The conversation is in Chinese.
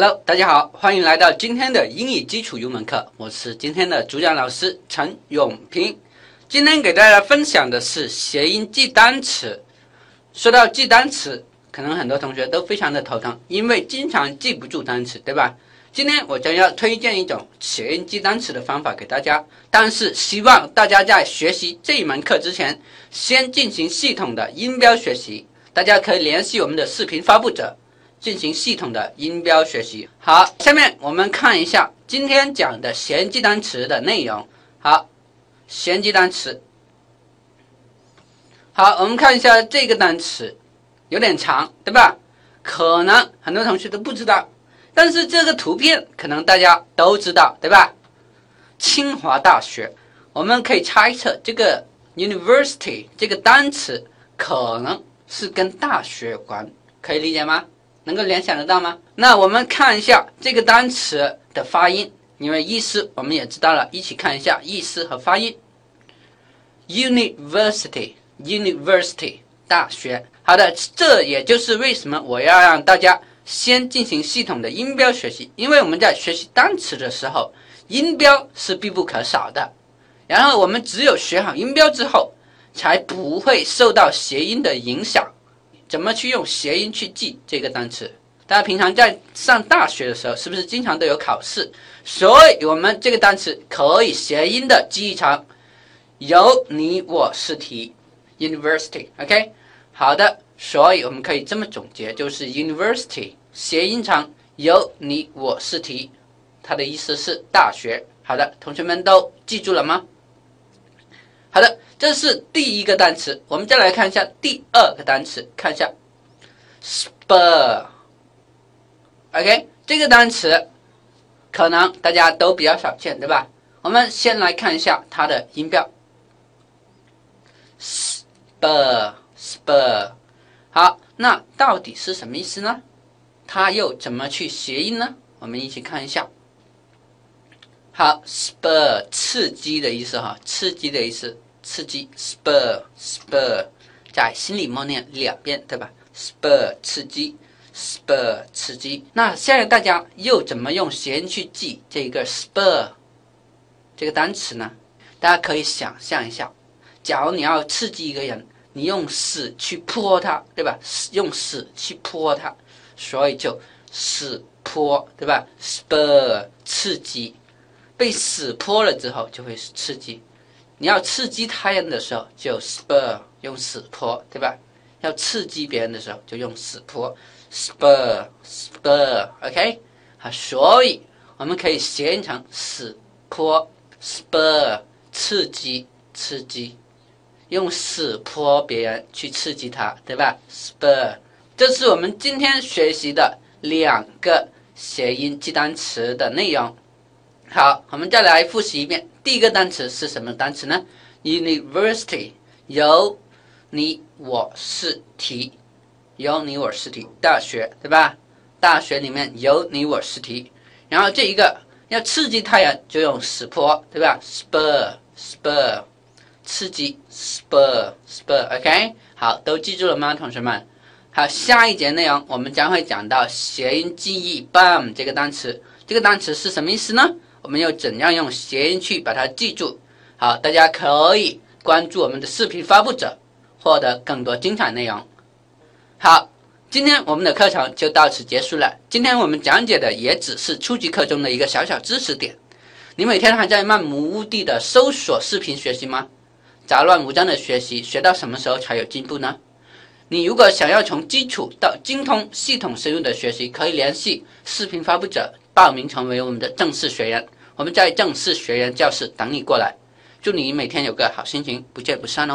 Hello，大家好，欢迎来到今天的英语基础入门课。我是今天的主讲老师陈永平。今天给大家分享的是谐音记单词。说到记单词，可能很多同学都非常的头疼，因为经常记不住单词，对吧？今天我将要推荐一种谐音记单词的方法给大家，但是希望大家在学习这一门课之前，先进行系统的音标学习。大家可以联系我们的视频发布者，进行系统的音标学习。好，下面我们看一下今天讲的衔接单词的内容。好，衔接单词。好，我们看一下这个单词，有点长，对吧？可能很多同学都不知道。但是这个图片可能大家都知道，对吧？清华大学，我们可以猜测这个 university 这个单词可能是跟大学有关，可以理解吗？能够联想得到吗？那我们看一下这个单词的发音，因为意思我们也知道了，一起看一下意思和发音。university，university 大学。好的，这也就是为什么我要让大家。先进行系统的音标学习，因为我们在学习单词的时候，音标是必不可少的。然后我们只有学好音标之后，才不会受到谐音的影响。怎么去用谐音去记这个单词？大家平常在上大学的时候，是不是经常都有考试？所以我们这个单词可以谐音的记忆成有你我是题，university，OK，好的。所以我们可以这么总结，就是 university 谐音成有你我是题，它的意思是大学。好的，同学们都记住了吗？好的，这是第一个单词，我们再来看一下第二个单词，看一下 spur。OK，这个单词可能大家都比较少见，对吧？我们先来看一下它的音标，spur，spur。好，那到底是什么意思呢？它又怎么去谐音呢？我们一起看一下。好，spur 刺激的意思哈，刺激的意思，刺激 spur spur，在心里默念两遍，对吧？spur 刺激，spur 刺激。那现在大家又怎么用弦去记这个 spur 这个单词呢？大家可以想象一下，假如你要刺激一个人。你用屎去泼他，对吧？用屎去泼他，所以就屎泼，对吧？spur 刺激，被死泼了之后就会刺激。你要刺激他人的时候就 spur 用死泼，对吧？要刺激别人的时候就用死泼，spur spur，OK？好，所以我们可以谐音成死泼，spur 刺激刺激。用死泼别人去刺激他，对吧？spur，这是我们今天学习的两个谐音记单词的内容。好，我们再来复习一遍。第一个单词是什么单词呢？University，有你我是题，有你我是题，大学，对吧？大学里面有你我是题。然后这一个要刺激太阳，就用屎泼，对吧？spur，spur。刺激，spur spur，OK，好，都记住了吗，同学们？好，下一节内容我们将会讲到谐音记忆 “bum” 这个单词，这个单词是什么意思呢？我们要怎样用谐音去把它记住？好，大家可以关注我们的视频发布者，获得更多精彩内容。好，今天我们的课程就到此结束了。今天我们讲解的也只是初级课中的一个小小知识点。你每天还在漫无目的的搜索视频学习吗？杂乱无章的学习，学到什么时候才有进步呢？你如果想要从基础到精通、系统深入的学习，可以联系视频发布者报名成为我们的正式学员。我们在正式学员教室等你过来。祝你每天有个好心情，不见不散哦！